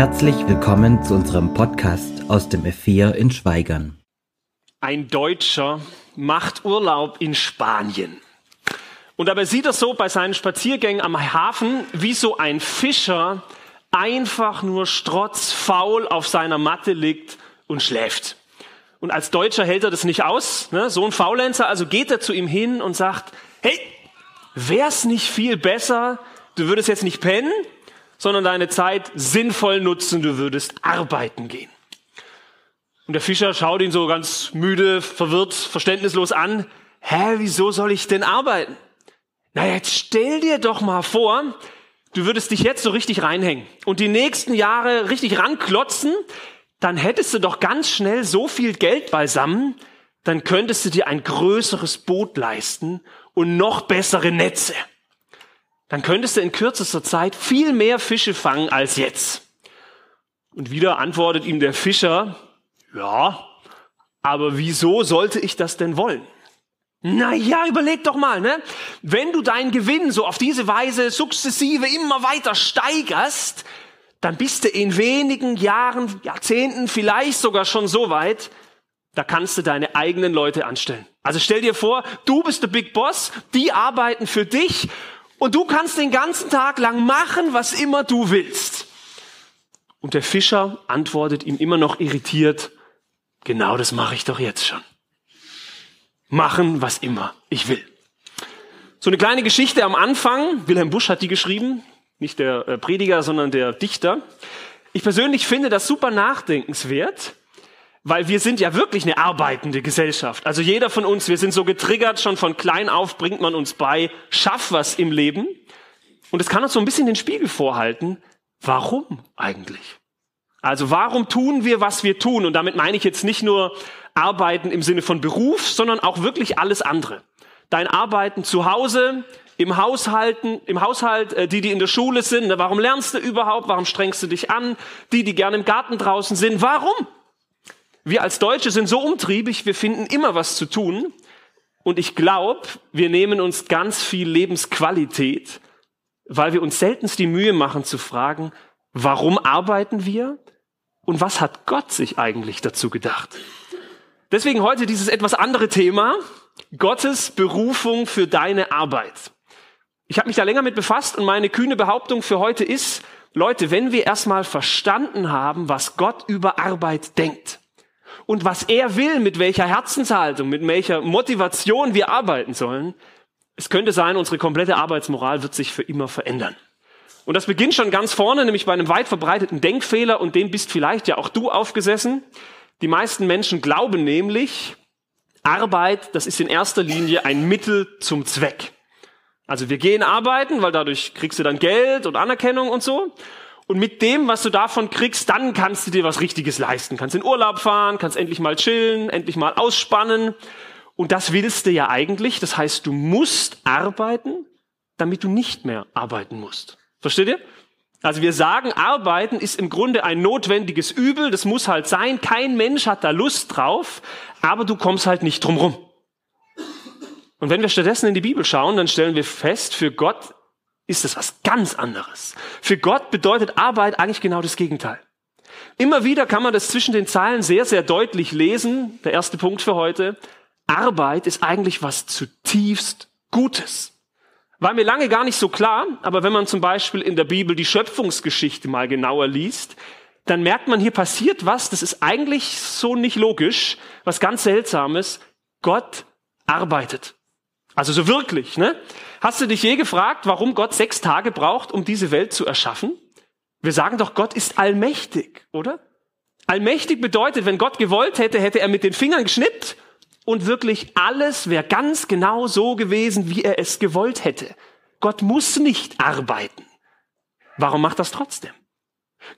Herzlich willkommen zu unserem Podcast aus dem F4 in Schweigern. Ein Deutscher macht Urlaub in Spanien. Und dabei sieht er so bei seinen Spaziergängen am Hafen, wie so ein Fischer einfach nur strotzfaul auf seiner Matte liegt und schläft. Und als Deutscher hält er das nicht aus, ne? so ein Faulenzer, also geht er zu ihm hin und sagt, hey, wär's nicht viel besser, du würdest jetzt nicht pennen, sondern deine Zeit sinnvoll nutzen, du würdest arbeiten gehen. Und der Fischer schaut ihn so ganz müde, verwirrt, verständnislos an. Hä, wieso soll ich denn arbeiten? Na, jetzt stell dir doch mal vor, du würdest dich jetzt so richtig reinhängen und die nächsten Jahre richtig ranklotzen, dann hättest du doch ganz schnell so viel Geld beisammen, dann könntest du dir ein größeres Boot leisten und noch bessere Netze dann könntest du in kürzester Zeit viel mehr Fische fangen als jetzt. Und wieder antwortet ihm der Fischer, ja, aber wieso sollte ich das denn wollen? Na ja, überleg doch mal, ne? Wenn du deinen Gewinn so auf diese Weise sukzessive immer weiter steigerst, dann bist du in wenigen Jahren, Jahrzehnten vielleicht sogar schon so weit, da kannst du deine eigenen Leute anstellen. Also stell dir vor, du bist der Big Boss, die arbeiten für dich und du kannst den ganzen Tag lang machen, was immer du willst. Und der Fischer antwortet ihm immer noch irritiert, genau das mache ich doch jetzt schon. Machen, was immer ich will. So eine kleine Geschichte am Anfang. Wilhelm Busch hat die geschrieben. Nicht der äh, Prediger, sondern der Dichter. Ich persönlich finde das super nachdenkenswert. Weil wir sind ja wirklich eine arbeitende Gesellschaft. Also jeder von uns, wir sind so getriggert, schon von klein auf bringt man uns bei, schaff was im Leben. Und es kann uns so ein bisschen den Spiegel vorhalten. Warum eigentlich? Also warum tun wir, was wir tun? Und damit meine ich jetzt nicht nur Arbeiten im Sinne von Beruf, sondern auch wirklich alles andere. Dein Arbeiten zu Hause, im Haushalten, im Haushalt, äh, die, die in der Schule sind. Ne, warum lernst du überhaupt? Warum strengst du dich an? Die, die gerne im Garten draußen sind. Warum? Wir als Deutsche sind so umtriebig, wir finden immer was zu tun. Und ich glaube, wir nehmen uns ganz viel Lebensqualität, weil wir uns seltenst die Mühe machen zu fragen, warum arbeiten wir und was hat Gott sich eigentlich dazu gedacht? Deswegen heute dieses etwas andere Thema, Gottes Berufung für deine Arbeit. Ich habe mich da länger mit befasst und meine kühne Behauptung für heute ist, Leute, wenn wir erstmal verstanden haben, was Gott über Arbeit denkt, und was er will, mit welcher Herzenshaltung, mit welcher Motivation wir arbeiten sollen, es könnte sein, unsere komplette Arbeitsmoral wird sich für immer verändern. Und das beginnt schon ganz vorne, nämlich bei einem weit verbreiteten Denkfehler, und dem bist vielleicht ja auch du aufgesessen. Die meisten Menschen glauben nämlich, Arbeit, das ist in erster Linie ein Mittel zum Zweck. Also wir gehen arbeiten, weil dadurch kriegst du dann Geld und Anerkennung und so. Und mit dem, was du davon kriegst, dann kannst du dir was Richtiges leisten. Kannst in Urlaub fahren, kannst endlich mal chillen, endlich mal ausspannen. Und das willst du ja eigentlich. Das heißt, du musst arbeiten, damit du nicht mehr arbeiten musst. Versteht ihr? Also wir sagen, arbeiten ist im Grunde ein notwendiges Übel. Das muss halt sein. Kein Mensch hat da Lust drauf, aber du kommst halt nicht drum rum. Und wenn wir stattdessen in die Bibel schauen, dann stellen wir fest, für Gott ist es was ganz anderes. Für Gott bedeutet Arbeit eigentlich genau das Gegenteil. Immer wieder kann man das zwischen den Zeilen sehr, sehr deutlich lesen. Der erste Punkt für heute. Arbeit ist eigentlich was zutiefst Gutes. War mir lange gar nicht so klar, aber wenn man zum Beispiel in der Bibel die Schöpfungsgeschichte mal genauer liest, dann merkt man, hier passiert was, das ist eigentlich so nicht logisch, was ganz Seltsames. Gott arbeitet. Also so wirklich, ne? Hast du dich je gefragt, warum Gott sechs Tage braucht, um diese Welt zu erschaffen? Wir sagen doch, Gott ist allmächtig, oder? Allmächtig bedeutet, wenn Gott gewollt hätte, hätte er mit den Fingern geschnippt und wirklich alles wäre ganz genau so gewesen, wie er es gewollt hätte. Gott muss nicht arbeiten. Warum macht das trotzdem?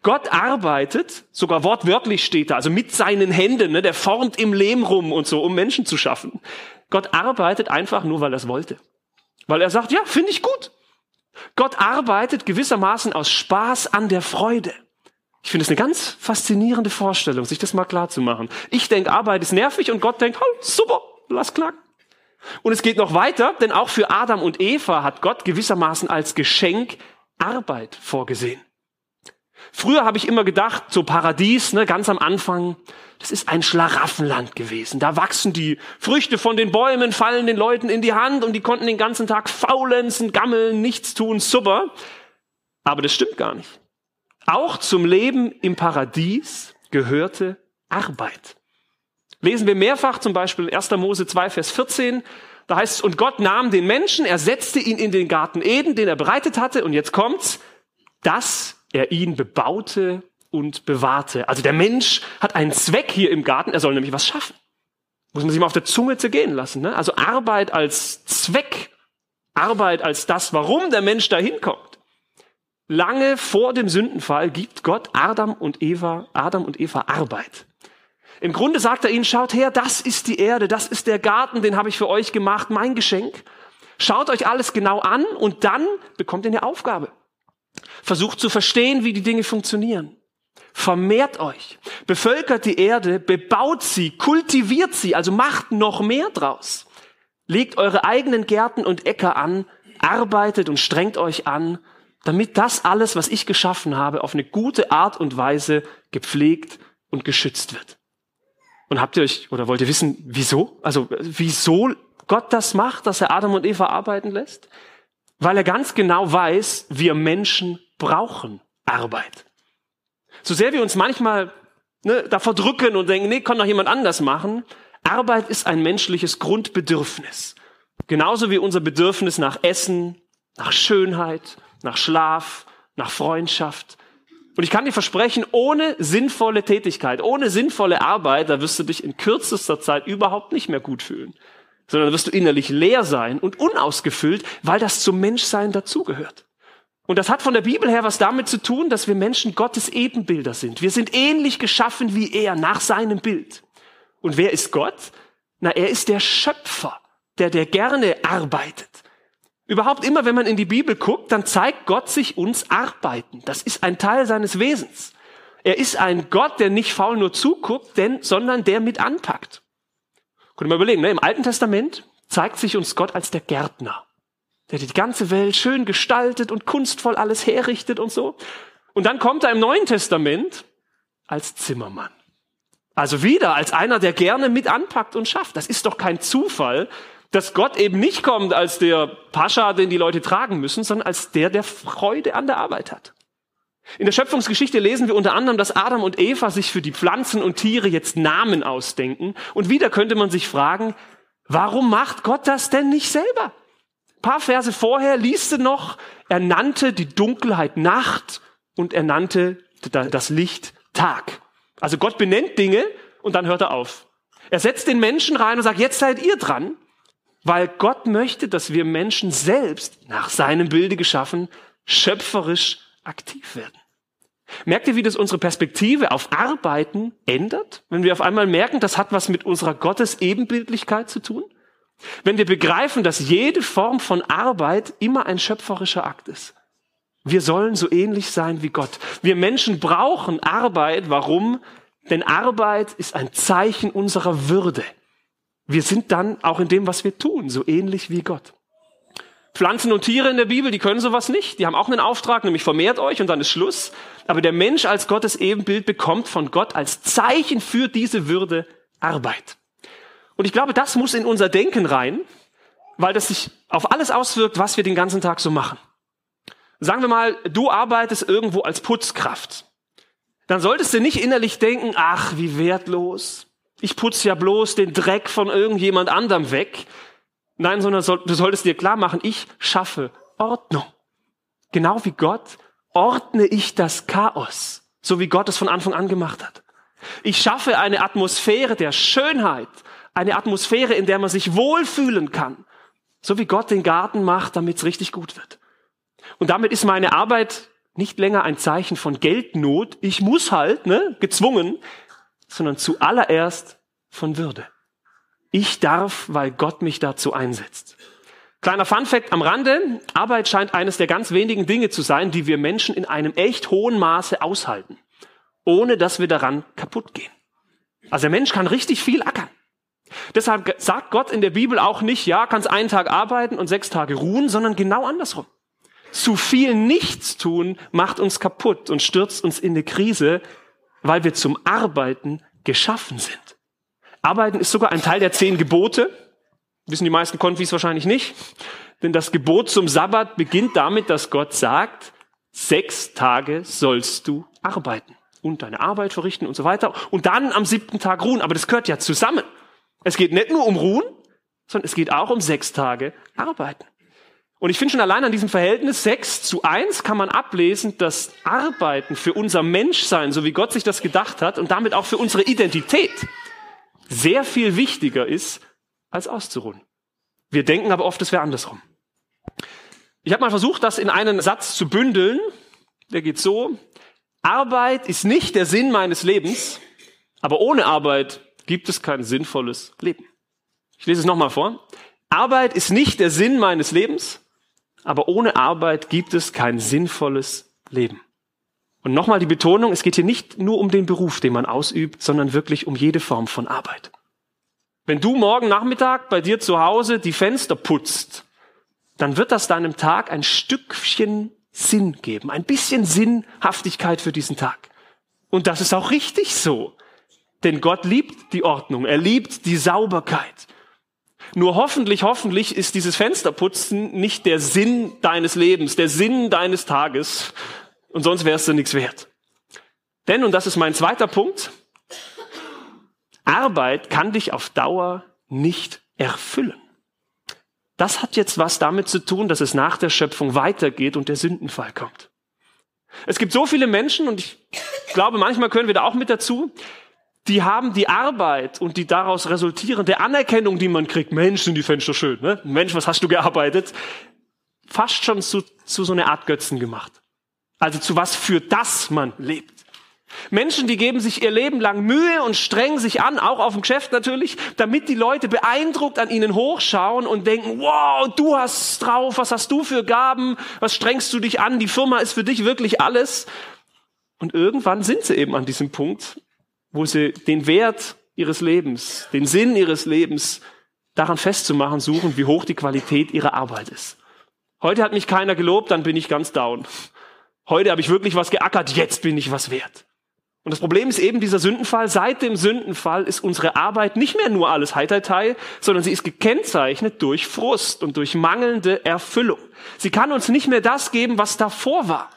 Gott arbeitet, sogar wortwörtlich steht da, also mit seinen Händen, ne, der formt im Lehm rum und so, um Menschen zu schaffen. Gott arbeitet einfach nur, weil er es wollte. Weil er sagt, ja, finde ich gut. Gott arbeitet gewissermaßen aus Spaß an der Freude. Ich finde es eine ganz faszinierende Vorstellung, sich das mal klar zu machen. Ich denke, Arbeit ist nervig und Gott denkt, oh, super, lass knacken. Und es geht noch weiter, denn auch für Adam und Eva hat Gott gewissermaßen als Geschenk Arbeit vorgesehen. Früher habe ich immer gedacht, so Paradies, ne, ganz am Anfang, das ist ein Schlaraffenland gewesen. Da wachsen die Früchte von den Bäumen, fallen den Leuten in die Hand und die konnten den ganzen Tag faulenzen, gammeln, nichts tun, super. Aber das stimmt gar nicht. Auch zum Leben im Paradies gehörte Arbeit. Lesen wir mehrfach, zum Beispiel 1. Mose 2, Vers 14. Da heißt es, und Gott nahm den Menschen, er setzte ihn in den Garten Eden, den er bereitet hatte, und jetzt kommt's, dass er ihn bebaute und bewahrte. Also der Mensch hat einen Zweck hier im Garten, er soll nämlich was schaffen. Muss man sich mal auf der Zunge zergehen lassen. Ne? Also Arbeit als Zweck, Arbeit als das, warum der Mensch da hinkommt. Lange vor dem Sündenfall gibt Gott Adam und Eva, Adam und Eva Arbeit. Im Grunde sagt er ihnen, schaut her, das ist die Erde, das ist der Garten, den habe ich für euch gemacht, mein Geschenk. Schaut euch alles genau an und dann bekommt ihr eine Aufgabe. Versucht zu verstehen, wie die Dinge funktionieren. Vermehrt euch, bevölkert die Erde, bebaut sie, kultiviert sie, also macht noch mehr draus. Legt eure eigenen Gärten und Äcker an, arbeitet und strengt euch an, damit das alles, was ich geschaffen habe, auf eine gute Art und Weise gepflegt und geschützt wird. Und habt ihr euch, oder wollt ihr wissen, wieso? Also, wieso Gott das macht, dass er Adam und Eva arbeiten lässt? Weil er ganz genau weiß, wir Menschen brauchen Arbeit. So sehr wir uns manchmal ne, da verdrücken und denken, nee, kann doch jemand anders machen. Arbeit ist ein menschliches Grundbedürfnis. Genauso wie unser Bedürfnis nach Essen, nach Schönheit, nach Schlaf, nach Freundschaft. Und ich kann dir versprechen, ohne sinnvolle Tätigkeit, ohne sinnvolle Arbeit, da wirst du dich in kürzester Zeit überhaupt nicht mehr gut fühlen, sondern wirst du innerlich leer sein und unausgefüllt, weil das zum Menschsein dazugehört. Und das hat von der Bibel her was damit zu tun, dass wir Menschen Gottes Ebenbilder sind. Wir sind ähnlich geschaffen wie er, nach seinem Bild. Und wer ist Gott? Na, er ist der Schöpfer, der, der gerne arbeitet. Überhaupt immer, wenn man in die Bibel guckt, dann zeigt Gott sich uns arbeiten. Das ist ein Teil seines Wesens. Er ist ein Gott, der nicht faul nur zuguckt, denn, sondern der mit anpackt. Könnt ihr mal überlegen, ne? im Alten Testament zeigt sich uns Gott als der Gärtner der die ganze Welt schön gestaltet und kunstvoll alles herrichtet und so. Und dann kommt er im Neuen Testament als Zimmermann. Also wieder als einer, der gerne mit anpackt und schafft. Das ist doch kein Zufall, dass Gott eben nicht kommt als der Pascha, den die Leute tragen müssen, sondern als der, der Freude an der Arbeit hat. In der Schöpfungsgeschichte lesen wir unter anderem, dass Adam und Eva sich für die Pflanzen und Tiere jetzt Namen ausdenken. Und wieder könnte man sich fragen, warum macht Gott das denn nicht selber? paar Verse vorher liest du noch, er nannte die Dunkelheit Nacht und er nannte das Licht Tag. Also Gott benennt Dinge und dann hört er auf. Er setzt den Menschen rein und sagt, jetzt seid ihr dran, weil Gott möchte, dass wir Menschen selbst, nach seinem Bilde geschaffen, schöpferisch aktiv werden. Merkt ihr, wie das unsere Perspektive auf Arbeiten ändert? Wenn wir auf einmal merken, das hat was mit unserer Gottes-Ebenbildlichkeit zu tun? Wenn wir begreifen, dass jede Form von Arbeit immer ein schöpferischer Akt ist. Wir sollen so ähnlich sein wie Gott. Wir Menschen brauchen Arbeit. Warum? Denn Arbeit ist ein Zeichen unserer Würde. Wir sind dann auch in dem, was wir tun, so ähnlich wie Gott. Pflanzen und Tiere in der Bibel, die können sowas nicht. Die haben auch einen Auftrag, nämlich vermehrt euch und dann ist Schluss. Aber der Mensch als Gottes Ebenbild bekommt von Gott als Zeichen für diese Würde Arbeit. Und ich glaube, das muss in unser Denken rein, weil das sich auf alles auswirkt, was wir den ganzen Tag so machen. Sagen wir mal, du arbeitest irgendwo als Putzkraft. Dann solltest du nicht innerlich denken, ach, wie wertlos. Ich putze ja bloß den Dreck von irgendjemand anderem weg. Nein, sondern du solltest dir klar machen, ich schaffe Ordnung. Genau wie Gott ordne ich das Chaos, so wie Gott es von Anfang an gemacht hat. Ich schaffe eine Atmosphäre der Schönheit, eine Atmosphäre, in der man sich wohlfühlen kann. So wie Gott den Garten macht, damit es richtig gut wird. Und damit ist meine Arbeit nicht länger ein Zeichen von Geldnot. Ich muss halt, ne, gezwungen, sondern zuallererst von Würde. Ich darf, weil Gott mich dazu einsetzt. Kleiner Funfact am Rande. Arbeit scheint eines der ganz wenigen Dinge zu sein, die wir Menschen in einem echt hohen Maße aushalten, ohne dass wir daran kaputt gehen. Also der Mensch kann richtig viel ackern. Deshalb sagt Gott in der Bibel auch nicht, ja, kannst einen Tag arbeiten und sechs Tage ruhen, sondern genau andersrum. Zu viel Nichtstun macht uns kaputt und stürzt uns in eine Krise, weil wir zum Arbeiten geschaffen sind. Arbeiten ist sogar ein Teil der zehn Gebote. Wissen die meisten Konfis wahrscheinlich nicht. Denn das Gebot zum Sabbat beginnt damit, dass Gott sagt, sechs Tage sollst du arbeiten und deine Arbeit verrichten und so weiter. Und dann am siebten Tag ruhen. Aber das gehört ja zusammen. Es geht nicht nur um Ruhen, sondern es geht auch um sechs Tage arbeiten. Und ich finde schon allein an diesem Verhältnis sechs zu eins kann man ablesen, dass Arbeiten für unser Menschsein, so wie Gott sich das gedacht hat, und damit auch für unsere Identität sehr viel wichtiger ist, als auszuruhen. Wir denken aber oft, es wäre andersrum. Ich habe mal versucht, das in einen Satz zu bündeln. Der geht so. Arbeit ist nicht der Sinn meines Lebens, aber ohne Arbeit gibt es kein sinnvolles Leben. Ich lese es nochmal vor. Arbeit ist nicht der Sinn meines Lebens, aber ohne Arbeit gibt es kein sinnvolles Leben. Und nochmal die Betonung, es geht hier nicht nur um den Beruf, den man ausübt, sondern wirklich um jede Form von Arbeit. Wenn du morgen Nachmittag bei dir zu Hause die Fenster putzt, dann wird das deinem Tag ein Stückchen Sinn geben, ein bisschen Sinnhaftigkeit für diesen Tag. Und das ist auch richtig so. Denn Gott liebt die Ordnung, er liebt die Sauberkeit. Nur hoffentlich, hoffentlich ist dieses Fensterputzen nicht der Sinn deines Lebens, der Sinn deines Tages. Und sonst wärst du nichts wert. Denn, und das ist mein zweiter Punkt, Arbeit kann dich auf Dauer nicht erfüllen. Das hat jetzt was damit zu tun, dass es nach der Schöpfung weitergeht und der Sündenfall kommt. Es gibt so viele Menschen, und ich glaube, manchmal können wir da auch mit dazu, die haben die Arbeit und die daraus resultierende Anerkennung, die man kriegt, Mensch, sind die Fenster schön, ne? Mensch, was hast du gearbeitet? Fast schon zu, zu so einer Art Götzen gemacht. Also zu was für das man lebt. Menschen, die geben sich ihr Leben lang Mühe und strengen sich an, auch auf dem Geschäft natürlich, damit die Leute beeindruckt an ihnen hochschauen und denken, wow, du hast drauf, was hast du für Gaben, was strengst du dich an, die Firma ist für dich wirklich alles. Und irgendwann sind sie eben an diesem Punkt, wo sie den Wert ihres Lebens, den Sinn ihres Lebens daran festzumachen suchen, wie hoch die Qualität ihrer Arbeit ist. Heute hat mich keiner gelobt, dann bin ich ganz down. Heute habe ich wirklich was geackert, jetzt bin ich was wert. Und das Problem ist eben dieser Sündenfall. Seit dem Sündenfall ist unsere Arbeit nicht mehr nur alles Heiterteil, sondern sie ist gekennzeichnet durch Frust und durch mangelnde Erfüllung. Sie kann uns nicht mehr das geben, was davor war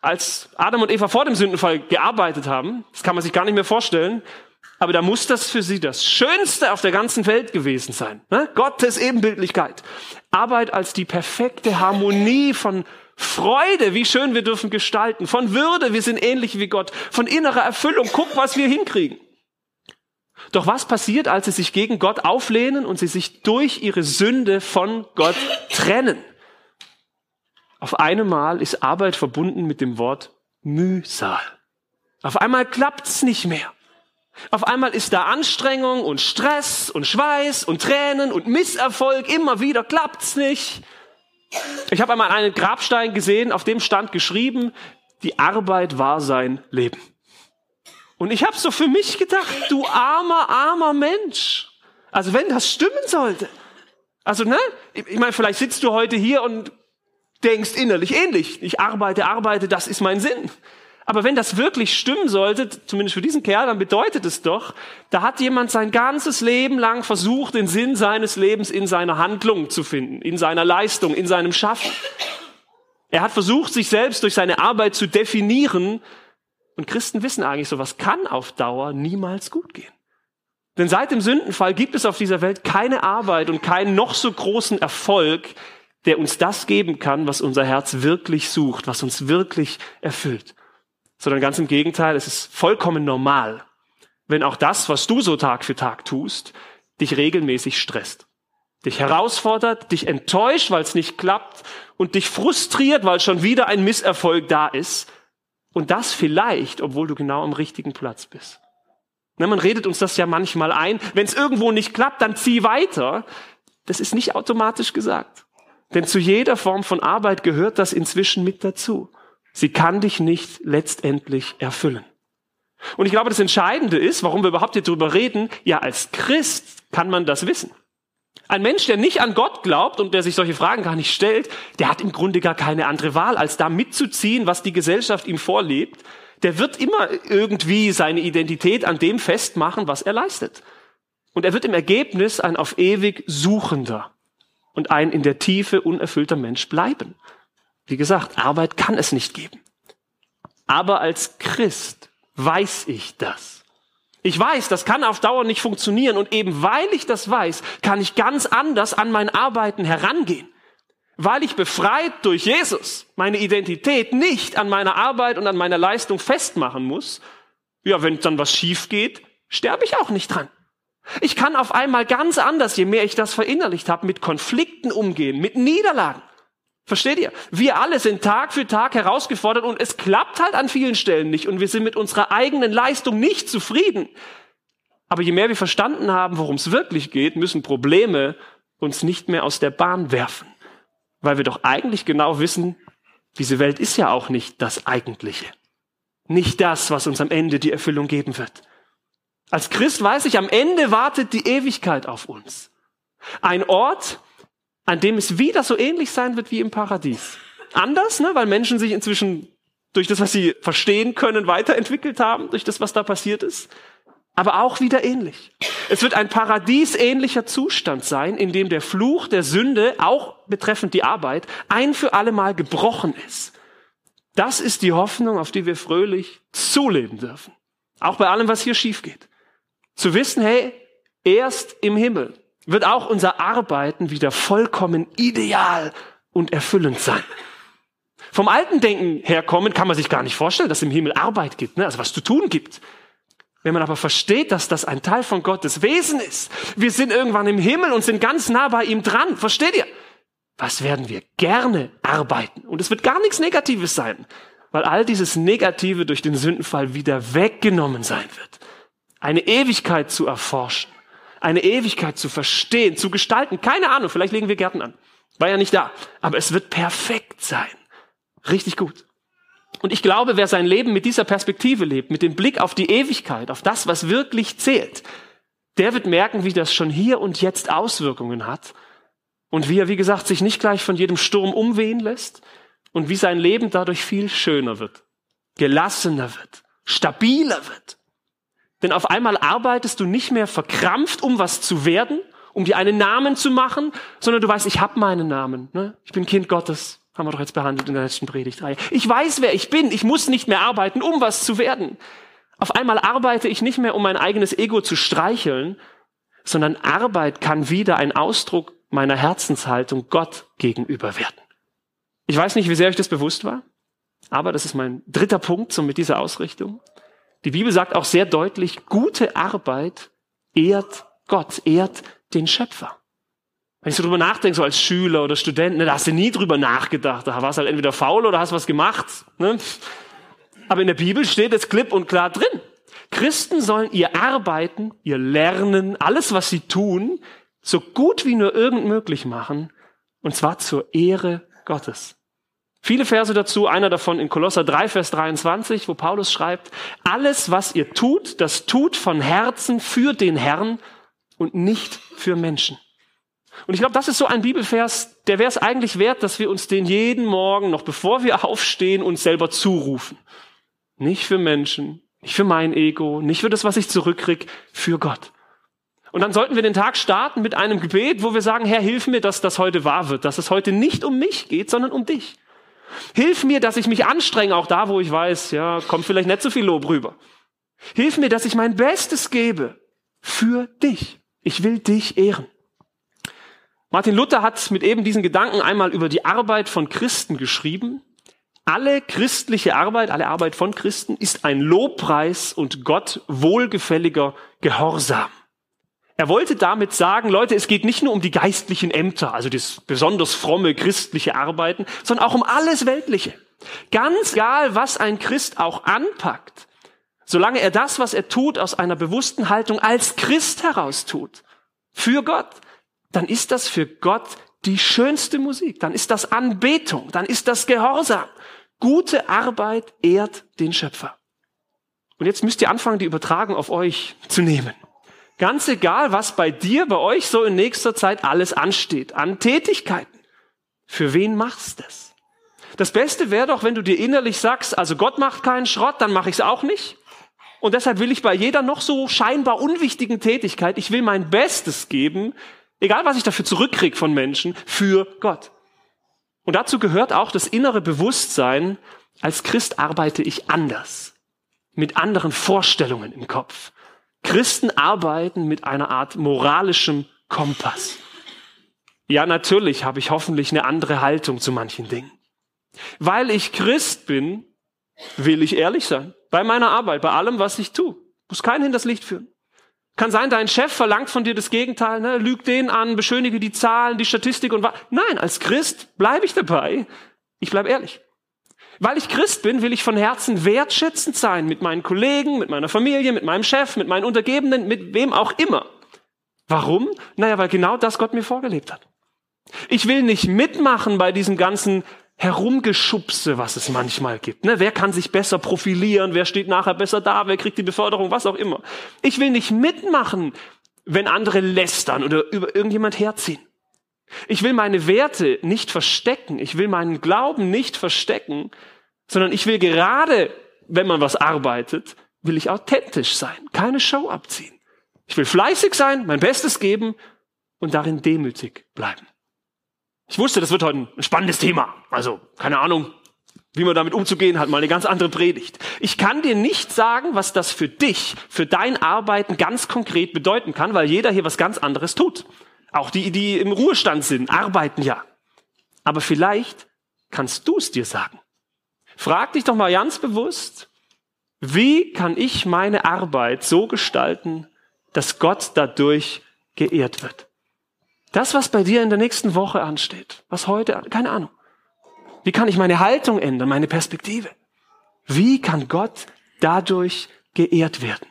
als Adam und Eva vor dem Sündenfall gearbeitet haben, das kann man sich gar nicht mehr vorstellen, aber da muss das für sie das Schönste auf der ganzen Welt gewesen sein. Ne? Gottes Ebenbildlichkeit. Arbeit als die perfekte Harmonie von Freude, wie schön wir dürfen gestalten, von Würde, wir sind ähnlich wie Gott, von innerer Erfüllung, guck, was wir hinkriegen. Doch was passiert, als sie sich gegen Gott auflehnen und sie sich durch ihre Sünde von Gott trennen? Auf einmal ist Arbeit verbunden mit dem Wort Mühsal. Auf einmal klappt's nicht mehr. Auf einmal ist da Anstrengung und Stress und Schweiß und Tränen und Misserfolg. Immer wieder klappt's nicht. Ich habe einmal einen Grabstein gesehen, auf dem stand geschrieben, die Arbeit war sein Leben. Und ich habe so für mich gedacht, du armer, armer Mensch. Also wenn das stimmen sollte. Also, ne? Ich meine, vielleicht sitzt du heute hier und denkst innerlich ähnlich. Ich arbeite, arbeite, das ist mein Sinn. Aber wenn das wirklich stimmen sollte, zumindest für diesen Kerl, dann bedeutet es doch, da hat jemand sein ganzes Leben lang versucht, den Sinn seines Lebens in seiner Handlung zu finden, in seiner Leistung, in seinem Schaffen. Er hat versucht, sich selbst durch seine Arbeit zu definieren. Und Christen wissen eigentlich, sowas kann auf Dauer niemals gut gehen. Denn seit dem Sündenfall gibt es auf dieser Welt keine Arbeit und keinen noch so großen Erfolg, der uns das geben kann, was unser Herz wirklich sucht, was uns wirklich erfüllt. Sondern ganz im Gegenteil, es ist vollkommen normal, wenn auch das, was du so Tag für Tag tust, dich regelmäßig stresst, dich herausfordert, dich enttäuscht, weil es nicht klappt und dich frustriert, weil schon wieder ein Misserfolg da ist. Und das vielleicht, obwohl du genau am richtigen Platz bist. Na, man redet uns das ja manchmal ein. Wenn es irgendwo nicht klappt, dann zieh weiter. Das ist nicht automatisch gesagt. Denn zu jeder Form von Arbeit gehört das inzwischen mit dazu. Sie kann dich nicht letztendlich erfüllen. Und ich glaube, das Entscheidende ist, warum wir überhaupt hier drüber reden, ja, als Christ kann man das wissen. Ein Mensch, der nicht an Gott glaubt und der sich solche Fragen gar nicht stellt, der hat im Grunde gar keine andere Wahl, als da mitzuziehen, was die Gesellschaft ihm vorlebt. Der wird immer irgendwie seine Identität an dem festmachen, was er leistet. Und er wird im Ergebnis ein auf ewig Suchender und ein in der Tiefe unerfüllter Mensch bleiben. Wie gesagt, Arbeit kann es nicht geben. Aber als Christ weiß ich das. Ich weiß, das kann auf Dauer nicht funktionieren und eben weil ich das weiß, kann ich ganz anders an mein Arbeiten herangehen. Weil ich befreit durch Jesus meine Identität nicht an meiner Arbeit und an meiner Leistung festmachen muss, ja, wenn dann was schief geht, sterbe ich auch nicht dran. Ich kann auf einmal ganz anders, je mehr ich das verinnerlicht habe, mit Konflikten umgehen, mit Niederlagen. Versteht ihr? Wir alle sind Tag für Tag herausgefordert und es klappt halt an vielen Stellen nicht und wir sind mit unserer eigenen Leistung nicht zufrieden. Aber je mehr wir verstanden haben, worum es wirklich geht, müssen Probleme uns nicht mehr aus der Bahn werfen. Weil wir doch eigentlich genau wissen, diese Welt ist ja auch nicht das Eigentliche. Nicht das, was uns am Ende die Erfüllung geben wird. Als Christ weiß ich, am Ende wartet die Ewigkeit auf uns. Ein Ort, an dem es wieder so ähnlich sein wird wie im Paradies. Anders, ne? weil Menschen sich inzwischen durch das, was sie verstehen können, weiterentwickelt haben, durch das, was da passiert ist. Aber auch wieder ähnlich. Es wird ein paradiesähnlicher Zustand sein, in dem der Fluch der Sünde, auch betreffend die Arbeit, ein für alle Mal gebrochen ist. Das ist die Hoffnung, auf die wir fröhlich zuleben dürfen. Auch bei allem, was hier schief geht. Zu wissen, hey, erst im Himmel wird auch unser Arbeiten wieder vollkommen ideal und erfüllend sein. Vom alten Denken herkommen kann man sich gar nicht vorstellen, dass es im Himmel Arbeit gibt, ne? also was zu tun gibt. Wenn man aber versteht, dass das ein Teil von Gottes Wesen ist, wir sind irgendwann im Himmel und sind ganz nah bei ihm dran, versteht ihr? Was werden wir gerne arbeiten? Und es wird gar nichts Negatives sein, weil all dieses Negative durch den Sündenfall wieder weggenommen sein wird. Eine Ewigkeit zu erforschen eine Ewigkeit zu verstehen, zu gestalten. Keine Ahnung, vielleicht legen wir Gärten an. War ja nicht da. Aber es wird perfekt sein. Richtig gut. Und ich glaube, wer sein Leben mit dieser Perspektive lebt, mit dem Blick auf die Ewigkeit, auf das, was wirklich zählt, der wird merken, wie das schon hier und jetzt Auswirkungen hat und wie er, wie gesagt, sich nicht gleich von jedem Sturm umwehen lässt und wie sein Leben dadurch viel schöner wird, gelassener wird, stabiler wird. Denn auf einmal arbeitest du nicht mehr verkrampft, um was zu werden, um dir einen Namen zu machen, sondern du weißt, ich habe meinen Namen. Ne? Ich bin Kind Gottes. Haben wir doch jetzt behandelt in der letzten Predigtreihe. Ich weiß, wer ich bin. Ich muss nicht mehr arbeiten, um was zu werden. Auf einmal arbeite ich nicht mehr, um mein eigenes Ego zu streicheln, sondern Arbeit kann wieder ein Ausdruck meiner Herzenshaltung Gott gegenüber werden. Ich weiß nicht, wie sehr euch das bewusst war, aber das ist mein dritter Punkt so mit dieser Ausrichtung. Die Bibel sagt auch sehr deutlich, gute Arbeit ehrt Gott, ehrt den Schöpfer. Wenn ich so drüber nachdenke, so als Schüler oder Student, ne, da hast du nie drüber nachgedacht. Da warst du halt entweder faul oder hast was gemacht. Ne? Aber in der Bibel steht es klipp und klar drin. Christen sollen ihr Arbeiten, ihr Lernen, alles, was sie tun, so gut wie nur irgend möglich machen. Und zwar zur Ehre Gottes. Viele Verse dazu, einer davon in Kolosser 3, Vers 23, wo Paulus schreibt, alles, was ihr tut, das tut von Herzen für den Herrn und nicht für Menschen. Und ich glaube, das ist so ein Bibelvers, der wäre es eigentlich wert, dass wir uns den jeden Morgen, noch bevor wir aufstehen, uns selber zurufen. Nicht für Menschen, nicht für mein Ego, nicht für das, was ich zurückkrieg, für Gott. Und dann sollten wir den Tag starten mit einem Gebet, wo wir sagen, Herr, hilf mir, dass das heute wahr wird, dass es heute nicht um mich geht, sondern um dich. Hilf mir, dass ich mich anstrenge, auch da, wo ich weiß, ja, kommt vielleicht nicht so viel Lob rüber. Hilf mir, dass ich mein Bestes gebe für dich. Ich will dich ehren. Martin Luther hat mit eben diesen Gedanken einmal über die Arbeit von Christen geschrieben. Alle christliche Arbeit, alle Arbeit von Christen ist ein Lobpreis und Gott wohlgefälliger Gehorsam. Er wollte damit sagen, Leute, es geht nicht nur um die geistlichen Ämter, also das besonders fromme christliche Arbeiten, sondern auch um alles Weltliche. Ganz egal, was ein Christ auch anpackt, solange er das, was er tut, aus einer bewussten Haltung als Christ heraus tut, für Gott, dann ist das für Gott die schönste Musik, dann ist das Anbetung, dann ist das Gehorsam. Gute Arbeit ehrt den Schöpfer. Und jetzt müsst ihr anfangen, die Übertragung auf euch zu nehmen. Ganz egal, was bei dir, bei euch so in nächster Zeit alles ansteht, an Tätigkeiten. Für wen machst du es? Das Beste wäre doch, wenn du dir innerlich sagst, also Gott macht keinen Schrott, dann mache ich es auch nicht. Und deshalb will ich bei jeder noch so scheinbar unwichtigen Tätigkeit, ich will mein Bestes geben, egal was ich dafür zurückkriege von Menschen, für Gott. Und dazu gehört auch das innere Bewusstsein, als Christ arbeite ich anders, mit anderen Vorstellungen im Kopf. Christen arbeiten mit einer Art moralischem Kompass. Ja, natürlich habe ich hoffentlich eine andere Haltung zu manchen Dingen. Weil ich Christ bin, will ich ehrlich sein. Bei meiner Arbeit, bei allem, was ich tue. Muss keinen hinters Licht führen. Kann sein, dein Chef verlangt von dir das Gegenteil, ne? lügt den an, beschönige die Zahlen, die Statistik und was. Nein, als Christ bleibe ich dabei. Ich bleibe ehrlich. Weil ich Christ bin, will ich von Herzen wertschätzend sein mit meinen Kollegen, mit meiner Familie, mit meinem Chef, mit meinen Untergebenen, mit wem auch immer. Warum? Naja, weil genau das Gott mir vorgelebt hat. Ich will nicht mitmachen bei diesem ganzen Herumgeschubse, was es manchmal gibt. Ne? Wer kann sich besser profilieren? Wer steht nachher besser da? Wer kriegt die Beförderung? Was auch immer. Ich will nicht mitmachen, wenn andere lästern oder über irgendjemand herziehen. Ich will meine Werte nicht verstecken. Ich will meinen Glauben nicht verstecken, sondern ich will gerade, wenn man was arbeitet, will ich authentisch sein, keine Show abziehen. Ich will fleißig sein, mein Bestes geben und darin demütig bleiben. Ich wusste, das wird heute ein spannendes Thema. Also, keine Ahnung, wie man damit umzugehen hat, mal eine ganz andere Predigt. Ich kann dir nicht sagen, was das für dich, für dein Arbeiten ganz konkret bedeuten kann, weil jeder hier was ganz anderes tut. Auch die, die im Ruhestand sind, arbeiten ja. Aber vielleicht kannst du es dir sagen. Frag dich doch mal ganz bewusst, wie kann ich meine Arbeit so gestalten, dass Gott dadurch geehrt wird? Das, was bei dir in der nächsten Woche ansteht, was heute, keine Ahnung. Wie kann ich meine Haltung ändern, meine Perspektive? Wie kann Gott dadurch geehrt werden?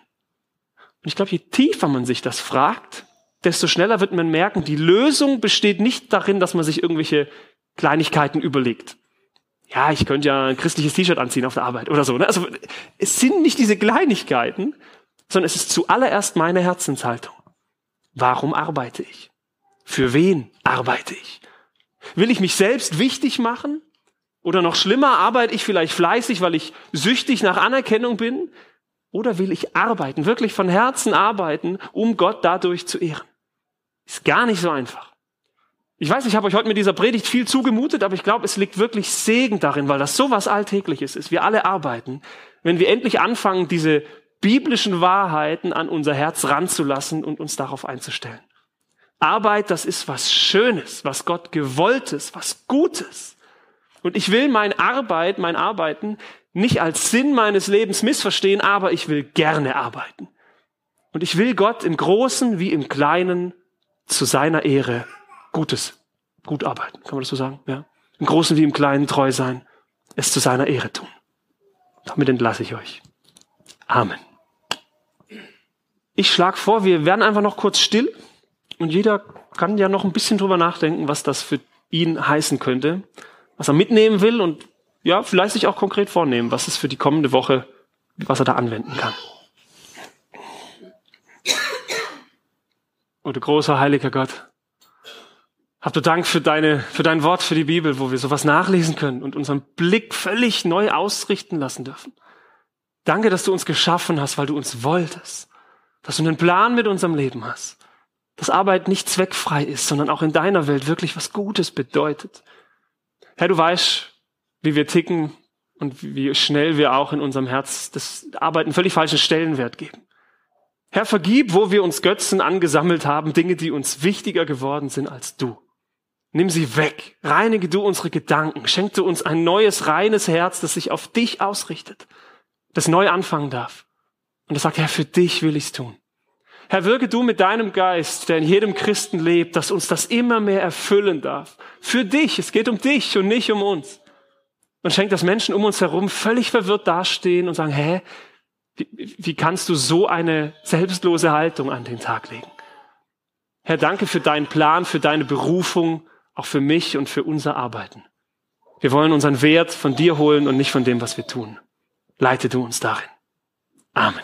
Und ich glaube, je tiefer man sich das fragt, desto schneller wird man merken, die Lösung besteht nicht darin, dass man sich irgendwelche Kleinigkeiten überlegt. Ja, ich könnte ja ein christliches T-Shirt anziehen auf der Arbeit oder so. Ne? Also es sind nicht diese Kleinigkeiten, sondern es ist zuallererst meine Herzenshaltung. Warum arbeite ich? Für wen arbeite ich? Will ich mich selbst wichtig machen? Oder noch schlimmer, arbeite ich vielleicht fleißig, weil ich süchtig nach Anerkennung bin? Oder will ich arbeiten, wirklich von Herzen arbeiten, um Gott dadurch zu ehren? Ist gar nicht so einfach. Ich weiß, ich habe euch heute mit dieser Predigt viel zugemutet, aber ich glaube, es liegt wirklich Segen darin, weil das so was Alltägliches ist. Wir alle arbeiten. Wenn wir endlich anfangen, diese biblischen Wahrheiten an unser Herz ranzulassen und uns darauf einzustellen. Arbeit, das ist was Schönes, was Gott gewolltes, was Gutes. Und ich will mein Arbeit, mein Arbeiten nicht als Sinn meines Lebens missverstehen, aber ich will gerne arbeiten. Und ich will Gott im Großen wie im Kleinen zu seiner Ehre Gutes, gut arbeiten. Kann man das so sagen? Ja. Im Großen wie im Kleinen treu sein, es zu seiner Ehre tun. Damit entlasse ich euch. Amen. Ich schlage vor, wir werden einfach noch kurz still. Und jeder kann ja noch ein bisschen drüber nachdenken, was das für ihn heißen könnte, was er mitnehmen will und ja, vielleicht sich auch konkret vornehmen, was es für die kommende Woche, was er da anwenden kann. Oder großer heiliger Gott, hab du Dank für deine, für dein Wort, für die Bibel, wo wir sowas nachlesen können und unseren Blick völlig neu ausrichten lassen dürfen. Danke, dass du uns geschaffen hast, weil du uns wolltest, dass du einen Plan mit unserem Leben hast dass Arbeit nicht zweckfrei ist, sondern auch in deiner Welt wirklich was Gutes bedeutet. Herr, du weißt, wie wir ticken und wie schnell wir auch in unserem Herz das Arbeiten völlig falschen Stellenwert geben. Herr, vergib, wo wir uns Götzen angesammelt haben, Dinge, die uns wichtiger geworden sind als du. Nimm sie weg, reinige du unsere Gedanken, schenk du uns ein neues, reines Herz, das sich auf dich ausrichtet, das neu anfangen darf. Und das sagt, Herr, für dich will ich's tun. Herr, wirke du mit deinem Geist, der in jedem Christen lebt, dass uns das immer mehr erfüllen darf. Für dich, es geht um dich und nicht um uns. Und schenkt, dass Menschen um uns herum völlig verwirrt dastehen und sagen, hä, wie, wie kannst du so eine selbstlose Haltung an den Tag legen? Herr, danke für deinen Plan, für deine Berufung, auch für mich und für unser Arbeiten. Wir wollen unseren Wert von dir holen und nicht von dem, was wir tun. Leite du uns darin. Amen.